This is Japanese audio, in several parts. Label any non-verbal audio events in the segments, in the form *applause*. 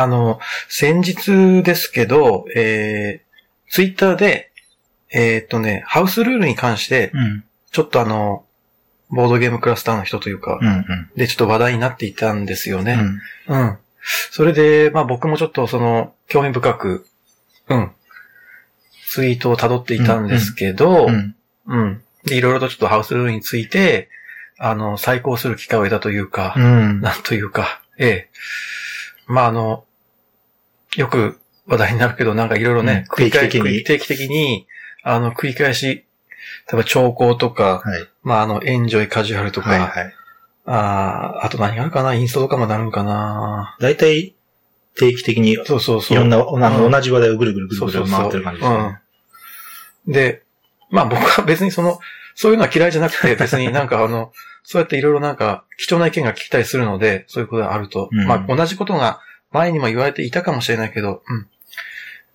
あの、先日ですけど、えー、ツイッターで、えーっとね、ハウスルールに関して、うん。ちょっとあの、ボードゲームクラスターの人というか、うん。うん。で、ちょっと話題になっていたんですよね。うん。うん。それで、まあ僕もちょっとその、興味深く、うん。ツイートを辿っていたんですけど、ううん。ん。で、いろいろとちょっとハウスルールについて、あの、再考する機会を得たというか、うん。なんというか、ええ。まああの、よく話題になるけど、なんかいろいろね、うん繰り返定期的に定期的に、あの、繰り返し、例えば兆候とか、はい。まああの、エンジョイカジュアルとか、はいはい。あーあと何があるかな？インストとかもなるんかな？大体、定期的に、いそうそうそう。ろんな、同じ話題をぐるぐるぐるぐるそうそうそう回ってる感じですね。うん。で、まあ僕は別にその、そういうのは嫌いじゃなくて、*laughs* 別になんかあの、そうやっていろいろなんか貴重な意見が聞きたりするので、そういうことがあると。うんまあ同じことが前にも言われていたかもしれないけど、うん。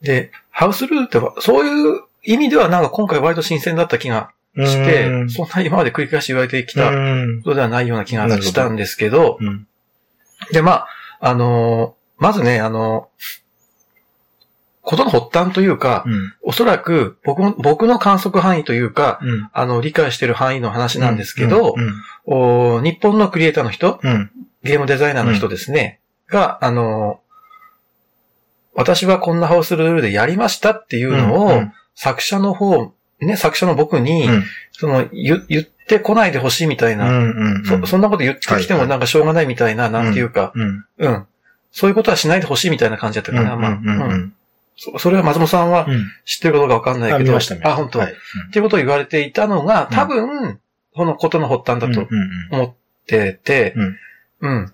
で、ハウスルールっては、そういう意味ではなんか今回割と新鮮だった気がして、うんそんな今まで繰り返し言われてきたこうん。とではないような気がしたんですけど、うん。で、まあ、あのーまずね、あのことの発端というか、うん。おそらく僕も、僕の観測範囲というか、うん。あの、理解してる範囲の話なんですけど、うん。お日本のクリエイターの人、うん。ゲームデザイナーの人ですね、が、あの、私はこんなハウスルールでやりましたっていうのを、うん作者の方、ね、作者の僕に、うん。その、言言ってこないでほしいみたいな、うん。そ、そんなこと言ってきてはいはいもなんかしょうがないみたいな、なんていうか、うん。うん。そういうことはしないでほしいみたいな感じだったかな。まあ、うん。うん。ううんん。そそれは松本さんはうん。知ってることかわかんないあ、けど、見ましたね。あ、本当、はい。っていうことを言われていたのが、多分、このことの発端だとうん。思ってて、うんうん。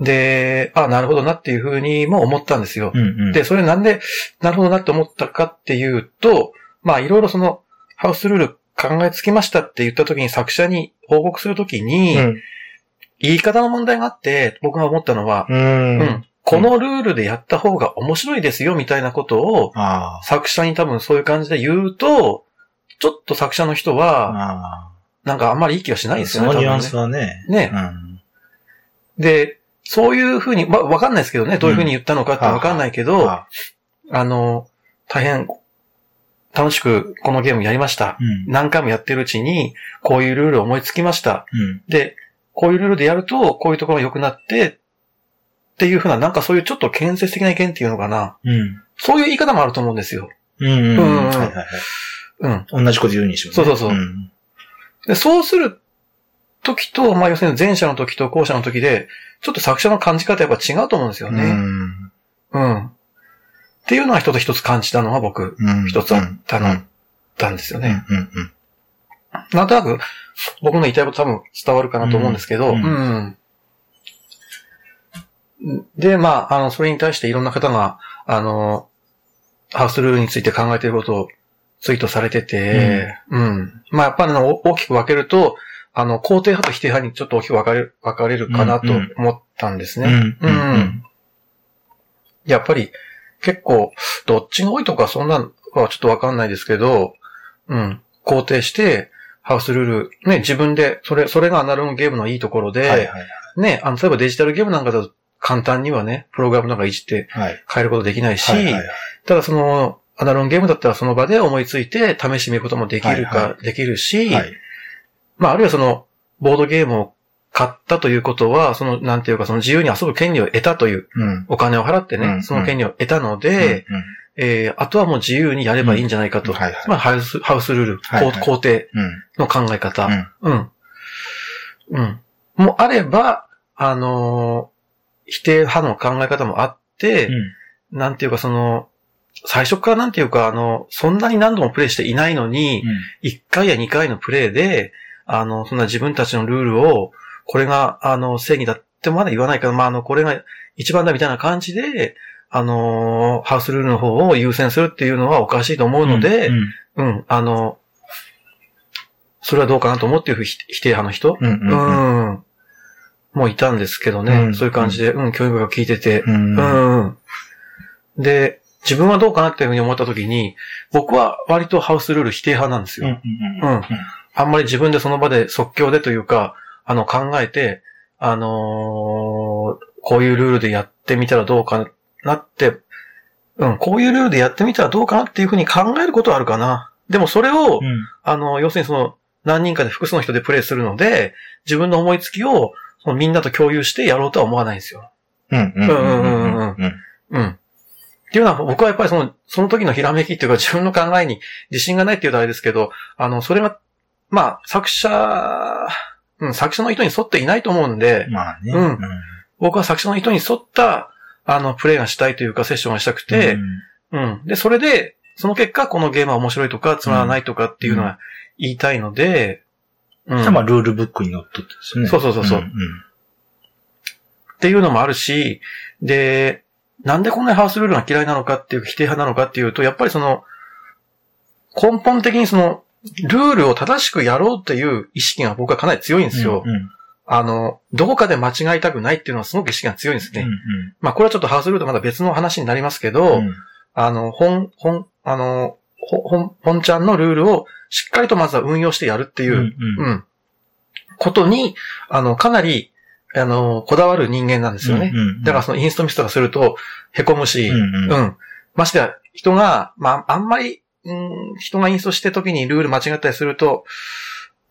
で、あ、なるほどなっていうふうにも思ったんですよ。うん。うん。で、それなんで、なるほどなって思ったかっていうと、まあ、いろいろその、ハウスルール考えつきましたって言った時に作者に報告するときに、うん。言い方の問題があって、僕が思ったのは、う。うんん。このルールでやった方が面白いですよ、みたいなことを、あ作者に多分そういう感じで言うと、ちょっと作者の人あ。は、あなんかあんまりいい気はしあ。ないですよね。そのニュアンスはね。ね。ね。うん。で、そういうふうに、まあ、わかんないですけどね、どういうふうに言ったのかってわかんないけど、ああの、大変、楽しくこのゲームやりました。うん。何回もやってるうちに、こういうルールを思いつきました。うん。で、こういうルールでやると、こういうところが良くなって、っていうふうな、なんかそういうちょっと建設的な意見っていうのかな。うん。そういう言い方もあると思うんですよ。うん。うん。うん。同じこと言うにしろね。そうそうそううん。で、そうする時と、まあ要するに前者の時と後者の時で、ちょっと作者の感じ方やっぱ違うと思うんですようね。ん。うん。っていうのは一つ一つ感じたのは僕、うん。一つあったの、うんたんですよね。うん。なんとなく、僕の言いたいこと多分伝わるかなと思うんですけど、ううんん。で、まあ、あの、それに対していろんな方が、あの、ハウスルールについて考えていることをツイートされてて、うん。まあ、やっぱり大きく分けると、あの、肯定派と否定派にちょっと大きく分かれる、分かれるかなと思ったんですね。うん。う。ん。やっぱり、結構、どっちが多いとかそんなのはちょっとわかんないですけど、うん。肯定して、ハウスルール、ね、自分で、それ、それがアナログゲームのいいところで、はいはいね、あの、例えばデジタルゲームなんかだと簡単にはね、プログラムなんかいじってはい。変えることできないし、はいはいはい。ただその、アナログゲームだったらその場で思いついて試してみることもできるか、はいはできるし、はい。まあ、あるいはその、ボードゲームを買ったということは、その、なんていうか、その自由に遊ぶ権利を得たという、うん。お金を払ってね、うんその権利を得たので、うん、えー、あとはもう自由にやればいいんじゃないかと。うんはいはいまあ、ハウス、ハウスルール、はいはいこう肯定うん。の考え方。うん。うん。うん。もあれば、あのー否定派の考え方もあって、うん。なんていうかその、最初からなんていうか、あの、そんなに何度もプレイしていないのに、1回や2回のプレイで、あの、そんな自分たちのルールを、これが、あの、正義だってまだ言わないから、まあ、あの、これが一番だみたいな感じで、あの、ハウスルールの方を優先するっていうのはおかしいと思うので、うん。うん、あの、それはどうかなと思って否否定派の人、うん。ううん。ん、もういたんですけどね、うんそういう感じで、うん、興味深く聞いてて、うん。ううん。ん。で、自分はどうかなっていうふうに思ったときに、僕は割とハウスルール否定派なんですよ。うん。うん。あんまり自分でその場で即興でというか、あの、考えて、あのーこういうルールでやってみたらどうかなって、うん、こういうルールでやってみたらどうかなっていうふうに考えることはあるかな。でもそれを、うん。あの、要するにその、何人かで複数の人でプレイするので、自分の思いつきを、そのみんなと共有してやろうとは思わないんですよ。うん。うん。うん。うん。うん。うん。っていうのは、僕はやっぱりその、その時のひらめきっていうか自分の考えに自信がないっていうとあれですけど、あの、それが、まあ、作者、うん、作者の意図に沿っていないと思うんで、まあね。うん僕は作者の意図に沿った、あの、プレイがしたいというか、セッションがしたくて、うんうん。で、それで、その結果、このゲームは面白いとか、つまらないとかっていうのは言いたいので、うん。じゃあまあ、ルールブックにのっとってですね。そうそうそうそうんんっていうのもあるし、で、なんでこんなにハウスルールが嫌いなのかっていう、否定派なのかっていうと、やっぱりその、根本的にその、ルールを正しくやろうっていう意識が僕はかなり強いんですよ。うんうんあの、どこかで間違いたくないっていうのはすごく意識が強いんですね。うんまあこれはちょっとハウスルールとまた別の話になりますけど、うんあの、本、本、あの、ほ本、本ちゃんのルールをしっかりとまずは運用してやるっていう、うんうん。ことに、あの、かなり、あの、こだわる人間なんですよね。うんうんだからそのインストミスとかすると、凹むし、うんうんうん。ましてや、人が、まあ、あんまり、うん、人がインストしてる時にルール間違ったりすると、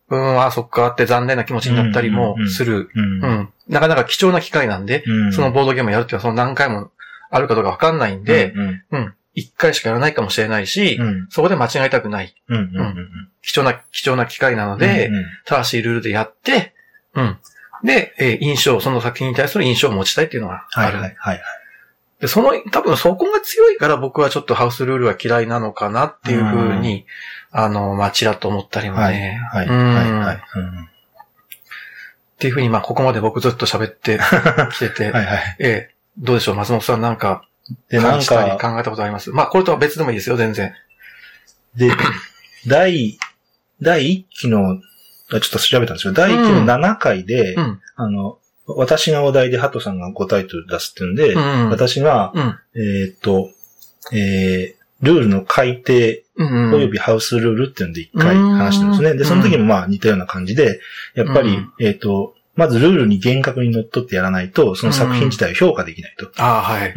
うん、あ、そっかって残念な気持ちになったりもする。うんうん。なかなか貴重な機会なんで、うんそのボードゲームをやるっていうのはその何回もあるかどうかわかんないんで、うんうん。一回しかやらないかもしれないし、うんそこで間違いたくない。うんうんうん貴重な、貴重な機会なので、正しいルールでやって、うん。で、えー印象、その作品に対する印象を持ちたいっていうのがある。はいはいはい。で、その、多分そこが強いから僕はちょっとハウスルールは嫌いなのかなっていうふうに、あの、まあ、ちらっと思ったりもはい。ね。はい。うんはい。はい。うん。っていうふうに、まあ、ここまで僕ずっと喋って *laughs* きてて、はいはい。ええ。どうでしょう、松本さんなんかで、なんか、考えたことあります？まあ、これとは別でもいいですよ、全然。で、*laughs* 第、第1期の、あちょっと調べたんですけど、第1期の7回で、うん。あの、私がお題でハトさんが5タイトル出すっていうんで、うん。私が、うん。えーっと、えー、ルールの改定うん。およびハウスルールっていうので一回話してるんですね。うんで、その時もまあ似たような感じで、やっぱりうん、えーっと、まずルールに厳格にのっとってやらないと、その作品自体を評価できないと。ああ、はい。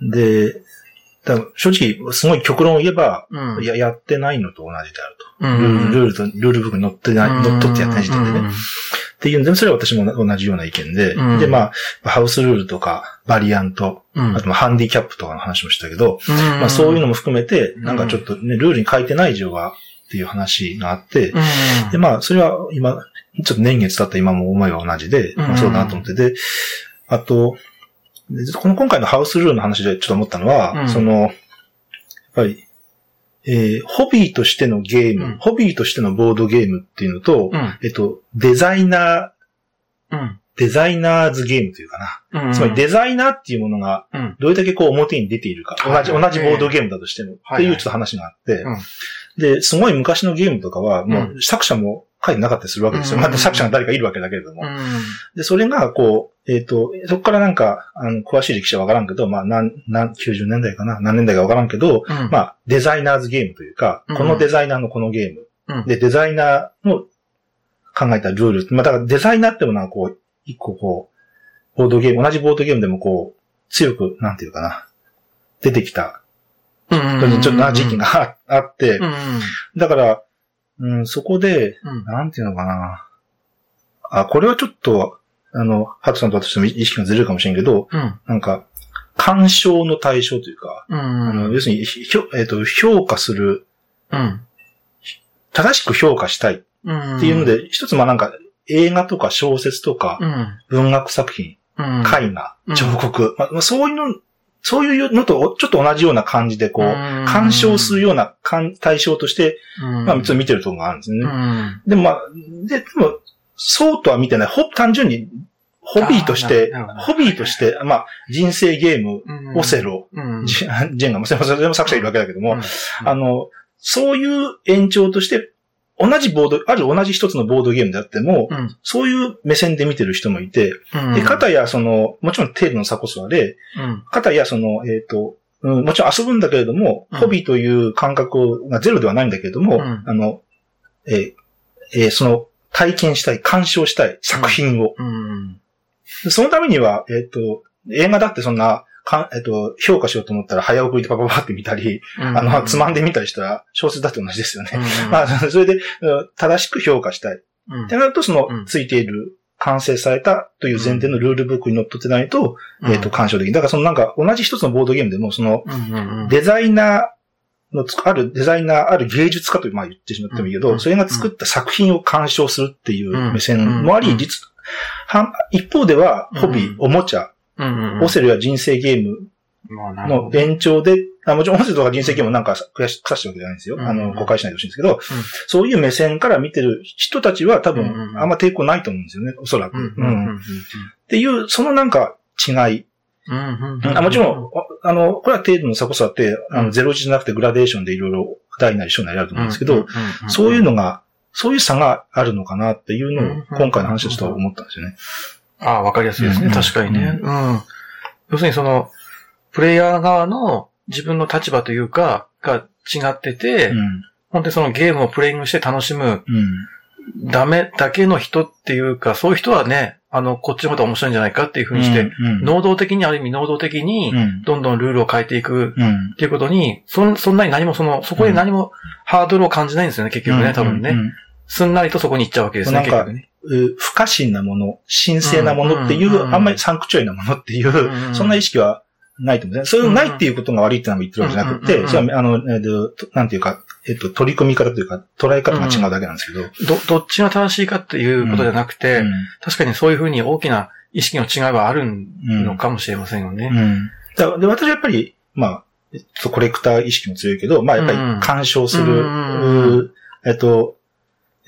うん。で、正直、すごい極論を言えば、うん。いや、やってないのと同じであると。うん、ルール、ルールと、ルールブックに乗ってない、乗っ取ってやってない時点でね。っていうんで、それは私も同じような意見で、うん。で、まあ、ハウスルールとか、バリアント、うん。あとまあハンディキャップとかの話もしたけど、うん、まあそういうのも、も含めて、なんかちょっとね、ルールに書いてない以上は、っていう話があって、うん。で、まあ、それは今、ちょっと年月経った今も思いは同じで、まあそうだなと思って、で、あと、でこの今回のハウスルールの話でちょっと思ったのは、うん。その、やっぱり、えーホビーとしてのゲーム、うんホビーとしてのボードゲームっていうのと、うん。えっと、デザイナー、うん。デザイナーズゲームというかな。うん。つまりデザイナーっていうものがうん。どれだけこう表に出ているか。はい同じ、同じボードゲームだとしても。はいっていうちょっと話があってうん。で、すごい昔のゲームとかは、もう作者も書いてなかったりするわけですよ。うんまた作者が誰かいるわけだけれども。うん。で、それがこう、えっと、そこからなんか、あの、詳しい歴史はわからんけど、まあ、なん、なん、90年代かな？何年代かわからんけど、うん。まあ、デザイナーズゲームというか、うんこのデザイナーのこのゲーム。うんで、デザイナーの考えたルール。まあ、だからデザイナーってものはこう、一個こう、ボードゲーム、同じボードゲームでもこう、強く、なんていうかな、出てきた、うん。ちょっとな時期がああってう、ん。だから、うん、そこで、うん。なんていうのかな。あ、これはちょっと、あの、ハトさんと私とも意識がずれるかもしれんけど、うん。なんか、干渉の対象というか、うん。あの要するに、ひょえっ、と、評価する、うん。正しく評価したいっうん。ていうので、一つまあなんか、映画とか小説とかう、ん。文学作品、うん。絵画、うん彫刻、まあ、そういうの、そういうのとちょっと同じような感じで、こう、うん干渉するような感対象として、うん。まあ、見てるところがあるんですよね。うん。でもまあ、で、でも、そうとは見てない。ほ、単純に、ホビーとしてホビーとして、まあ、人生ゲーム、うんオセロ、うん。ジェンガ、まあそれも作者いるわけだけども、うんあの、そういう延長として、同じボード、ある同じ一つのボードゲームであっても、うん。そういう目線で見てる人もいて、うん。で、かたや、その、もちろん程度の差こそあれ、うん。かたや、その、えっ、と、うん、もちろん遊ぶんだけれども、うんホビーという感覚がゼロではないんだけれども、うんあの、えーえーその、体験したい、鑑賞したい作品を。そのためには、えっ、と、映画だってそんなかえっと、評価しようと思ったら早送りでパパパって見たり、あの、つまんでみたりしたら小説だって同じですよね。*laughs* まあ、それで、正しく評価したい。ってなると、その、ついている、完成されたという前提のルールブックに乗っ取ってないと、えっと、干渉できる。だからそのなんか、同じ一つのボードゲームでも、その、デザイナーの、あるデザイナー、ある芸術家とまあ言ってしまってもいいけど、それが作った作品を鑑賞するっていう目線もあり、実、一方では、ホビー、おもちゃ、オセルや人生ゲームの延長で、あもちろんオセルとか人生ゲームなんか悔し、さしてるわけじゃないんですよ。あの、誤解しないでほしいんですけど、そういう目線から見てる人たちは多分、あんま抵抗ないと思うんですよね、おそらく。っていう、そのなんか違い。あもちろん、あの、これは程度の差こそあって、あの、ゼロ一じゃなくてグラデーションでいろいろ大なり小なりあると思うんですけど、そういうのが、そういう差があるのかなっていうのを今回の話でちょっと思ったんですよね。ああ、わかりやすいですね。確かにね。うん。要するにその、プレイヤー側の自分の立場というか、が違ってて、うん、本当にそのゲームをプレイングして楽しむ、うん、ダメだけの人っていうか、そういう人はね、あの、こっちのことは面白いんじゃないかっていうふうにして、うんうん、能動的に、ある意味能動的に、どんどんルールを変えていく。っていうことに、そそんなに何もその、そこで何もハードルを感じないんですよね、結局ね、多分ね。すんなりとそこに行っちゃうわけですね、結局ね。不可侵なもの、神聖なものっていう、あんまりサンクチュアリなものっていう、そんな意識はないと思うんですね。そういうのないっていうことが悪いってのは言ってるわけじゃなくて、それは、あの、えー、なんていうか、えっと、取り組み方というか、捉え方が違うだけなんですけど。ど、どっちが正しいかっていうことじゃなくて、確かにそういうふうに大きな意識の違いはあるのかもしれませんよね。うん。で、私はやっぱり、まあ、えっと、コレクター意識も強いけど、まあ、やっぱり干渉する、えっと、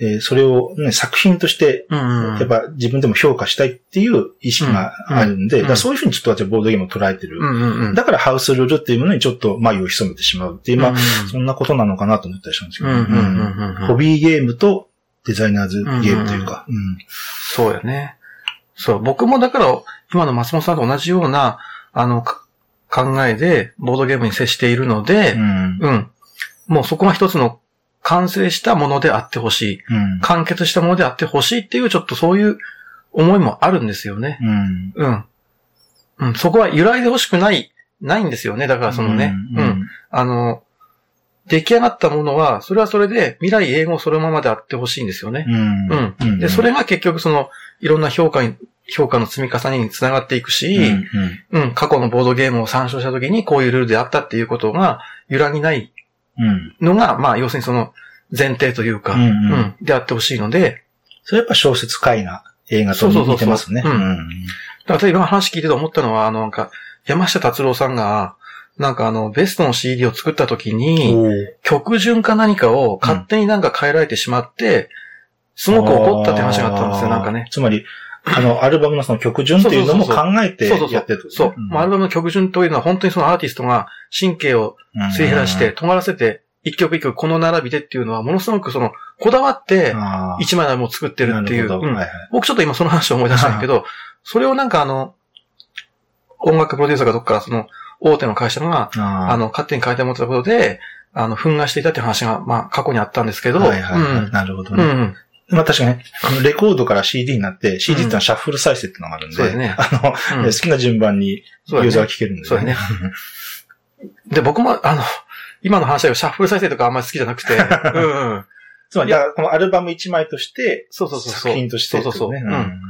えー、それを、ね、作品として、やっぱ自分でも評価したいっていう意識があるんで、だそういうふうにちょっと私はボードゲームを捉えてる。だからハウスルールっていうものにちょっと眉を潜めてしまうっていう、まあ、そんなことなのかなと思ったりしたんですけど、ホビーゲームとデザイナーズゲームというか。そうやね。そう、僕もだから、今の松本さんと同じような、あの、考えで、ボードゲームに接しているので、うん、もうそこが一つの完成したものであってほしい、うん、完結したものであってほしいっていう、ちょっとそういう思いもあるんですよね。うん。うん。うん、そこは揺らいでほしくない、ないんですよね。だからそのね、うん、うん、あの、出来上がったものは、それはそれで未来英語そのままであってほしいんですよね。うん。うん。で、それが結局その、いろんな評価に、評価の積み重ねにつながっていくし、うん、うん、うん、過去のボードゲームを参照したときにこういうルールであったっていうことが揺らぎないのが、うん、まあ、要するにその前提というか、うん、うん、であってほしいので。それやっぱ小説絵画、映画と似てますね。そうそうそううん。だから今話聞いてて思ったのは、あの、なんか、山下達郎さんが、なんかあの、ベストの CD を作った時に、曲順か何かを勝手になんか変えられてしまって、すごく怒ったって話があったんですよ、なんかね。つまり、あの、アルバムのその曲順っていうのも考えてやってるそうそうそう。そう。アルバムの曲順というのは本当にそのアーティストが神経を吸い減らして、尖らせて、一曲一曲この並びでっていうのは、ものすごくその、こだわって、一枚も作ってるっていう。僕ちょっと今その話を思い出したんだけど、それをなんかあの、音楽プロデューサーがどっからその、大手の会社が、あの、勝手に変えて持ってたことで、あの、憤慨していたっていう話が、まあ、過去にあったんですけど。はいはい、はい。なるほどね。うんまあ確かにね、レコードから CD になって、CD ってのはシャッフル再生ってのがあるんで、そうですね。あの、好きな順番にユーザーが聴けるんで、そうね。で、僕も、あの、今の話はシャッフル再生とかあんまり好きじゃなくて、*laughs* うんうん。つまり、このアルバム1枚として、そうそうそう。作品として、そうそうそう。うん。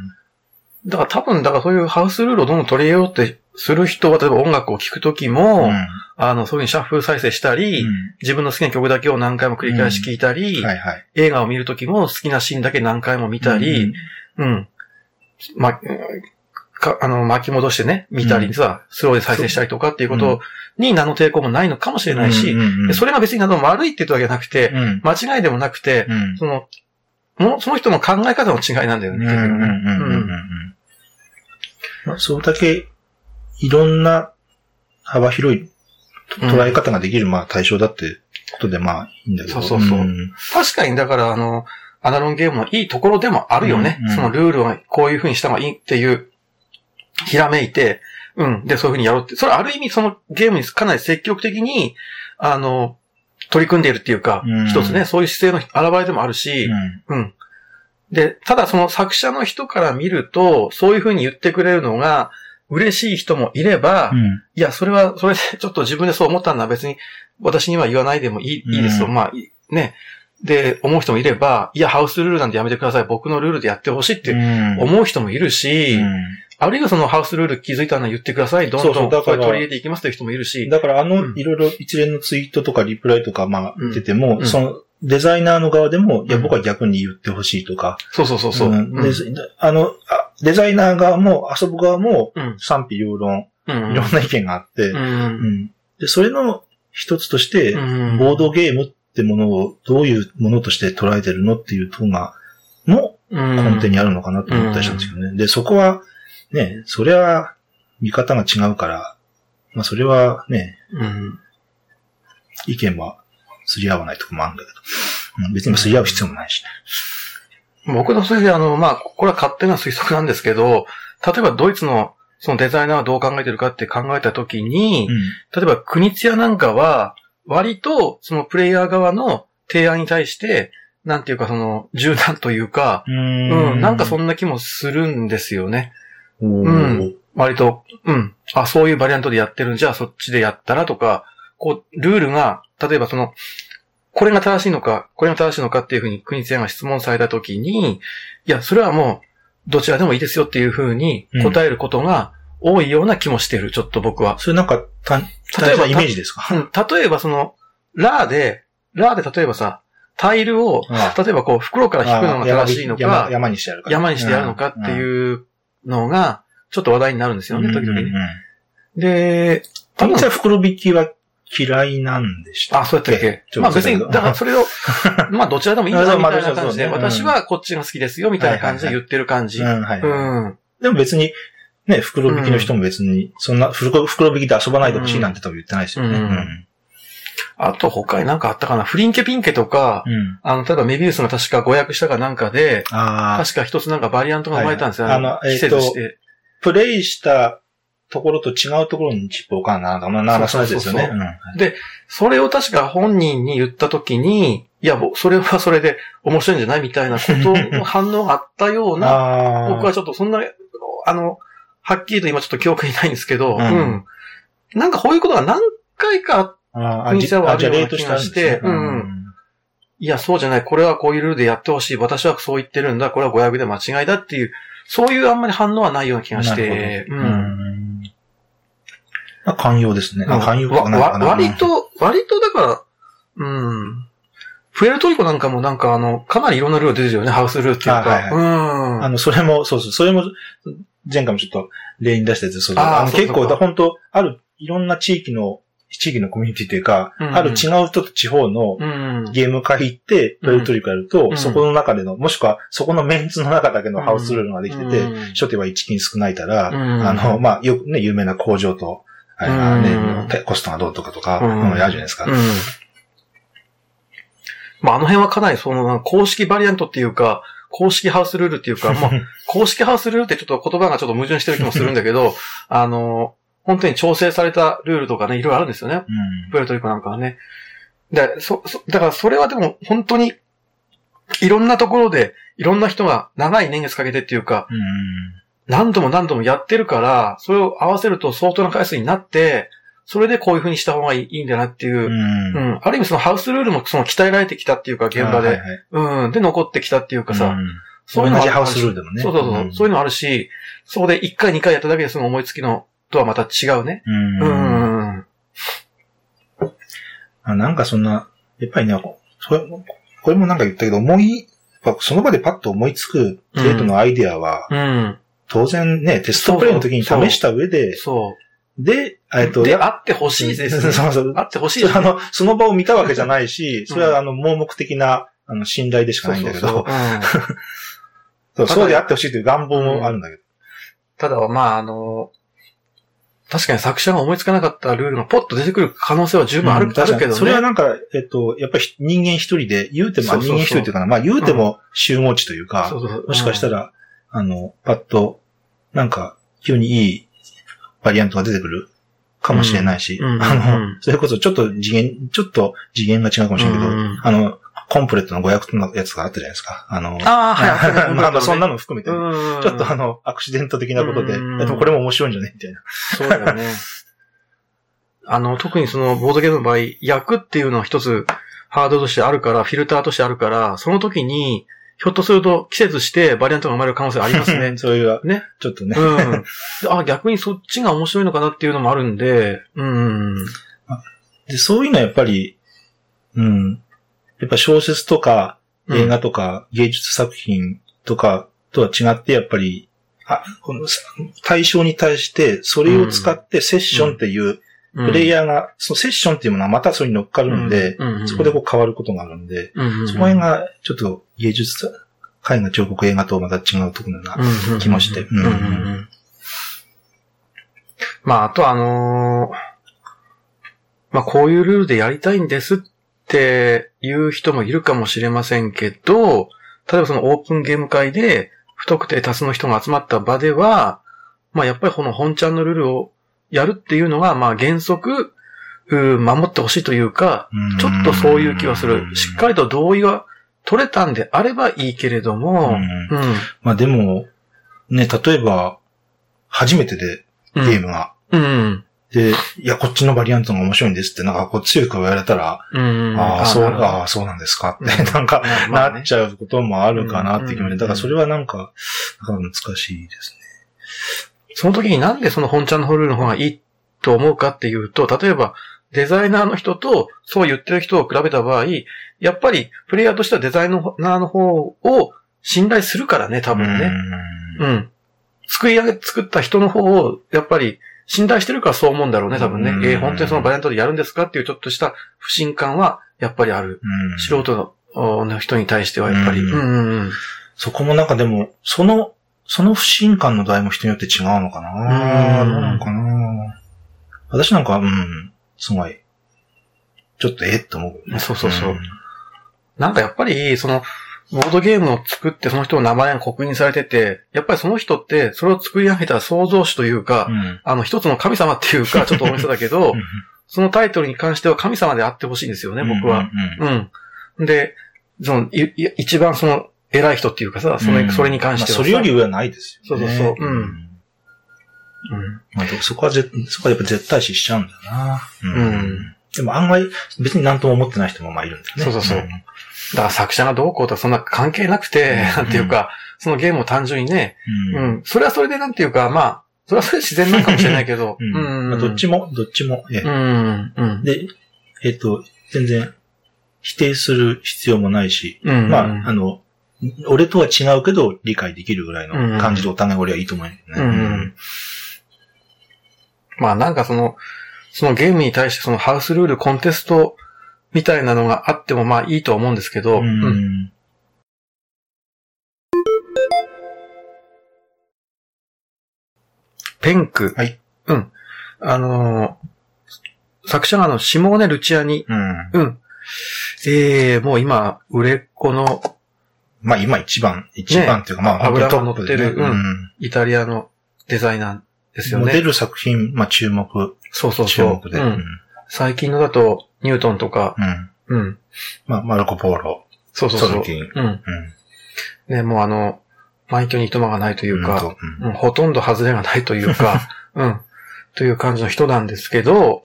だから多分、だからそういうハウスルールをどんどん取り入れようってする人は、例えば音楽を聴くときも、うん、あの、そういうふうにシャッフル再生したり、うん、自分の好きな曲だけを何回も繰り返し聴いたり、うん。はいはい、映画を見るときも好きなシーンだけ何回も見たり、うん。ま、か、あの、巻き戻してね、見たりさ、スローで再生したりとかっていうことに何の抵抗もないのかもしれないし、それが別に何の悪いって言ったわけじゃなくて、間違いでもなくて、その、もその人の考え方の違いなんだよね。それだけいろんな幅広い捉え方ができる、まあ対象だってことでまあいいんだけど。そうそうそう。うん、確かにだからあの、アナロンゲームのいいところでもあるよね。うんうん、そのルールをこういう風にした方がいいっていう、ひらめいて、うん。で、そういう風にやろうって。それある意味そのゲームにかなり積極的に、あの、取り組んでいるっていうか、うん、一つね、そういう姿勢の現れでもあるし、うん、うん。で、ただその作者の人から見ると、そういう風に言ってくれるのが、嬉しい人もいれば、うん。いや、それは、それでちょっと自分でそう思ったんだ。別に私には言わないでもいい,、いいですよ。うんまあ、いね。で、思う人もいれば、いや、ハウスルールなんてやめてください。僕のルールでやってほしいってうん思う人もいるし、うんあるいはそのハウスルール気づいたの言ってください。どんそうそどんだかられ取り入れていきますという人もいるし。だからあの、うんいろいろ一連のツイートとかリプライとか、まあ、うん出ても、うんその、デザイナーの側でも、いや、うん。僕は逆に言ってほしいとか、そうそうそうそう。うん。うん。であの、あデザイナー側も、遊ぶ側も、うん。賛否両論、うん。いろんな意見があって、ううん。ん。で、それの一つとして、うん。ボードゲームってものをどういうものとして捉えてるのっていうとが、も根底にあるのかなと思ったりしたんですけどね。で、そこは、ね、それは見方が違うから、まあそれはね、うん。意見はすり合わないとこもあるんだけど、うん別にすり合う必要もないし。僕のそれであの、まあ、これは勝手な推測なんですけど、例えばドイツのそのデザイナーはどう考えてるかって考えたときに、うん。例えば国津屋なんかは、割とそのプレイヤー側の提案に対して、なんていうかその柔軟というか、うん、なんかそんんな気もするんですよね。ううん。割と、うん、あ、そういうバリアントでやってるんじゃあそっちでやったらとか、こう、ルールが、例えばその、これが正しいのか、これが正しいのかっていうふうに国津屋が質問されたときに、いや、それはもう、どちらでもいいですよっていうふうに答えることが多いような気もしてる、ちょっと僕は。それなんか、た、例えばイメージですか？うん、例えばその、ラーで、ラーで例えばさ、タイルを、あ例えばこう、袋から引くのが正しいの山か、山にしてやるから。山にしてやるのかってういうのが、ちょっと話題になるんですよね、時々ね。うんうんうんで、多分実際袋引きは嫌いなんでしたあ、そうやったっけ？まあ別に、だからそれを、*laughs* まあどちらでもいいんだあそうみたいなまあ感じで、私はこっちが好きですよ、みたいな感じで言ってる感じ。うん。でも別に、ね、袋引きの人も別に、そんな、袋袋引きで遊ばないでほしいなんて多分言ってないですよね。うんうんあと他になんかあったかな？フリンケピンケとか、うん。あの、例えばメビウスが確か誤訳したかなんかで、確か一つなんかバリアントが生まれたんですよ。あの季節して。プレイしたところと違うところにチップを置かなな、なそのやつですよね。そうそれを確か本人に言ったときに、いや、ぼそれはそれで面白いんじゃないみたいなことの反応があったよううんな。僕はちょっとそんな、あの、はっきりと今ちょっと記憶にないんですけど、ううんん。なんかこういうことが何回かあっああ、国際はあるような気がしてうんいや、そうじゃない。これはこういうルールでやってほしい。私はそう言ってるんだ。これは誤訳で間違いだっていう、そういうあんまり反応はないような気がして、うん。寛容ですね。あ寛容わかなわ割。と、割とだから、うん。プエルトリコなんかもなんかあの、かなりいろんなルール出てるよね。ハウスルールっていうあはいか。うん。あの、それも、そうそう、それも、前回もちょっと例に出したやつ、そうそうあーあの結構、本当ある、いろんな地域の、地域のコミュニティというか、うん。ある違う人と地方のうん。ゲーム会行って、プエルトリコやると、うん。そこの中での、もしくは、そこのメンツの中だけのハウスルールができてて、うん。初手は1金少ないたら、うん。あの、まあ、よくね、有名な工場と、あね、うん。コストがどうとかとか、うん。うんあるじゃないですか。うん。まあ、あの辺はかなりその、公式バリアントっていうか、公式ハウスルールっていうか、まあ、*laughs* 公式ハウスルールってちょっと言葉がちょっと矛盾してる気もするんだけど、*laughs* あの、本当に調整されたルールとかね、いろいろあるんですよね。うんプエルトリコなんかはね。で、そ、そ、だからそれはでも本当に、いろんなところで、いろんな人が長い年月かけてっていうか、うん何度も何度もやってるから、それを合わせると相当な回数になって、それでこういう風にした方がいいんだなっていうう、んうん。ある意味そのハウスルールもその鍛えられてきたっていうか、現場で。はいはいうん。で、残ってきたっていうかさ、うんそういうのもある同じハウスルールでもね。そうそうそう、うんそういうのあるし、そこで1回2回やっただけでその思いつきのとはまた違うね。うんうん。うん。あなんかそんな、やっぱりね、それこれもなんか言ったけど、思い、その場でパッと思いつくデートのアイディアは、うん。当然ね、テストプレイの時に試した上で、そで、えっう。と、で、や *laughs* あってほしいですね。そうそう。あってほしいね。あの、その場を見たわけじゃないし、それはあの、盲目的な、あの、信頼でしかないんだけど、そう *laughs* であってほしいという願望もあるんだけど。ただ、まあ、あの、確かに作者が思いつかなかったルールがポッと出てくる可能性は十分ある,、うんあるけどね。それはなんか、えっと、やっぱり人間一人で、言うても、人間一人というかな、まあ言うても集合値というか、もしかしたら、あの、パッと、なんか、急にいいバリアントが出てくるかもしれないし、あうん。の、それこそちょっと次元、ちょっと次元が違うかもしれないけど、うん。あの、コンプレットの500のやつがあったじゃないですか。あの、ああ、はい。*laughs* まあまあ、そんなの含めて、ちちょっとあの、アクシデント的なことで、でもこれも面白いんじゃね？みたいな。そうだよね。*laughs* あの、特にその、ボードゲームの場合、役っていうのは一つ、ハードとしてあるから、フィルターとしてあるから、その時に、ひょっとすると季節してバリアントが生まれる可能性ありますね。*laughs* そういう、ね。ちょっとね。うん。あ、逆にそっちが面白いのかなっていうのもあるんで、うん。で、そういうのはやっぱり、うん。やっぱ小説とか映画とか芸術作品とかとは違って、やっぱり、あ、この対象に対してそれを使ってセッションっていうプレイヤーが、そのセッションっていうものはまたそれに乗っかるんで、そこでこう変わることがあるんで、そこ辺がちょっと芸術、絵画彫刻映画とまた違うところな気もして。まあ、あとあのー、まあこういうルールでやりたいん。ですっていう人もいるかもしれませんけど、例えばそのオープンゲーム会で不特定多数の人が集まった場では、まあやっぱりこの本ちゃんのルールをやるっていうのが、まあ原則、守ってほしいというか、ちょっとそういう気はする。しっかりと同意が取れたんであればいいけれども、うん。まあでも、ね、例えば、初めてでゲームが、うん、うんで、いや、こっちのバリアントが面白いんですって、なんかこう強く言われたら、うん、ああ、そう、あ。あ、そうなんですか？って、なんか、なっちゃうこともあるかなって気持ち、だからそれはなんか、難しいですね。その時になんでその本ちゃんのホルールの方がいいと思うかっていうと、例えば、デザイナーの人とそう言ってる人を比べた場合、やっぱりプレイヤーとしてはデザイナーの方を信頼するからね、多分ね。うん。作り上げ、作った人の方を、やっぱり信頼してるからそう思うんだろうね、多分ね。えー、本当にそのバリアントでやるんですか？っていうちょっとした不信感は、やっぱりある。素人の人に対してはやっぱり。うん。うんそこもなんかでも、そのその不信感の度合いも人によって違うのかな？どうなのかな？私なんか、うん、すごい、ちょっとえ？って思う、ね、そうそうそう。うん、なんかやっぱり、その、ボードゲームを作ってその人の名前が刻印されてて、やっぱりその人ってそれを作り上げた創造主というか、うん、あの一つの神様っていうか、*laughs* ちょっと大げさだけど、そのタイトルに関しては神様であってほしいんですよね、僕は。うん、うん、で、その、い一番その偉い人っていうかさ、それ、それに関しては、まあ、それより上はないですよね。そうそうそう。うん。うん。まあ、そこはぜ、そこはやっぱ絶対視しちゃうんだな。うん。うん、でも案外、別に何とも思ってない人もまあいるんだよね。そうそうそう。うん、だから作者がどうこうとかそんな関係なくて、なんていうか、そのゲームを単純にね、うん。それはそれでなんていうか、まあ、それはそれで自然なのかもしれないけど。うん。まあ、どっちも、どっちも。えうん。うん。で、えっ、と、全然、否定する必要もないし、うん、まあ、あの、俺とは違うけど理解できるぐらいの感じでお互い俺はいいと思うね。うん、うん、まあなんかその、そのゲームに対してそのハウスルールコンテストみたいなのがあってもまあいいと思うんですけど、うん、うん、ペンク。はい。うん。あのー、作者があの、シモーネ・ルチアニ。うん。うん。ええー、もう今、売れっ子のまあ今一番、一番っていうか、まあ油が乗ってる、うん、イタリアのデザイナーですよね。モデル作品、まあ注目。そうそうそう。注目で。うん、最近のだと、ニュートンとか、うん。うん。まあ、マルコ・ポーロ。そうそうそう。ソル。うん。うん。ね、もうあの、毎挙に糸間がないというか、うん、ほとんど外れがないというか、*laughs* うん。という感じの人なんですけど、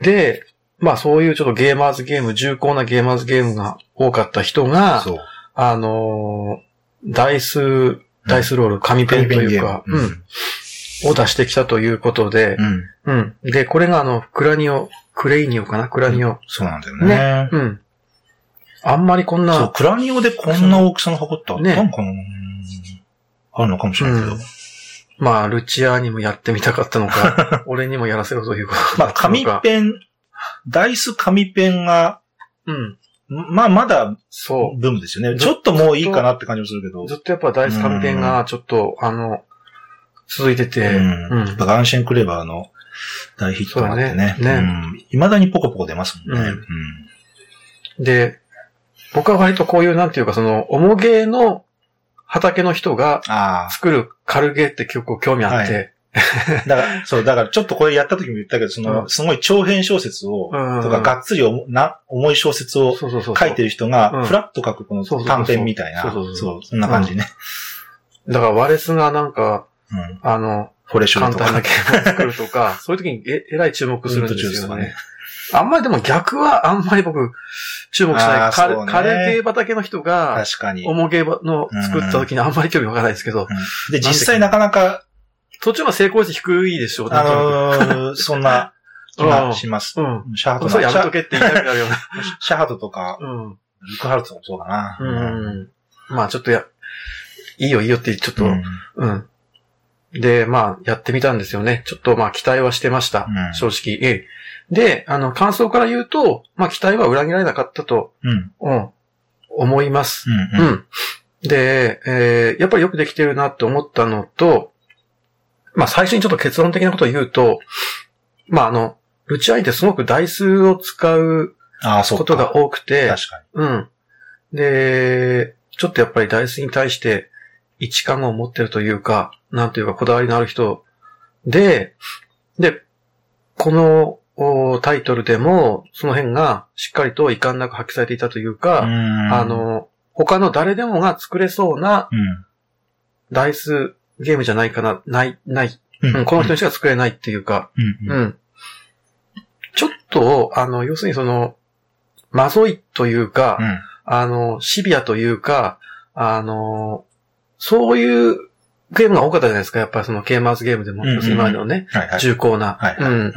で、まあそういうちょっとゲーマーズゲーム、重厚なゲーマーズゲームが多かった人が、そう。あのー、ダイス、ダイスロール、紙ペンというか、うん、を出してきたということで、うん。うん。で、これがあの、クラニオ、クレイニオかな？クラニオ。そうなんだよね。ね。うん。あんまりこんな。そう、クラニオでこんな大きさの箱ってあったのかな、ね、あるのかもしれないけど。うん、まあ、ルチアにもやってみたかったのか、*laughs* 俺にもやらせろというか。まあ、紙ペン、ダイス紙ペンが、うん。まあ、まだ、そう。ブームですよね。ちょっともういいかなって感じもするけど。ずっとやっぱ大ス紙ペンが、ちょっと、あの、続いてて。うん。うん、やっぱガンシェンクレバーの大ヒットなんでね。ね。うん。未だにポコポコ出ますもんね。うん。で、僕は割とこういう、なんていうか、その、重ゲーの畑の人が作る軽ゲーって結構興味あって、だから、そう、だからちょっとこれやった時も言ったけど、その、すごい長編小説を、とか、がっつりな、重い小説を書いてる人が、フラッと書くこの短編みたいな、そう、そんな感じね。だから、ワレスがなんか、あの、フォレショ簡単なゲームを作るとか、*laughs* そういう時にえ、えらい注目するんですよね。あんまりでも逆はあんまり僕、注目しない。カレーゲー畑の人が、確かに。重ゲーの作った時にあんまり興味わからないですけど。で、実際なかなか、途中の成功率低いでしょう、あのー、*laughs* そんな気がします。うん。シャハトそうやめとけって言いたくなるような。シャハト *laughs* とか、うん。ルクハルトもそうだな。うん。まあちょっとや、いいよいいよってちょっと、うん。うんで、まあ、やってみたんですよね。ちょっとまあ、期待はしてました。うん、正直。ええ。で、あの、感想から言うと、まあ、期待は裏切られなかったと、うん、うん、思います。うん、うん、で、えー、やっぱりよくできてるなって思ったのと、まあ、最初にちょっと結論的なことを言うと、まあ、あの、ルチアイってすごく台数を使うことが多くて、確かに。うん。で、ちょっとやっぱり台数に対して位置感を持ってるというか、なんていうかこだわりのある人で、で、このタイトルでも、その辺がしっかりと遺憾なく発揮されていたというか、うあの、他の誰でもが作れそうな、ダイスゲームじゃないかな、ない、ない。うん、この人にしか作れないっていうか、うん、うん、ちょっと、あの、要するにその、まぞいというか、あの、シビアというか、あの、そういうゲームが多かったじゃないですか。やっぱりそのケーマーズゲームでも、うんうん、今までのね、はいはい、重厚な。はいはい、うん。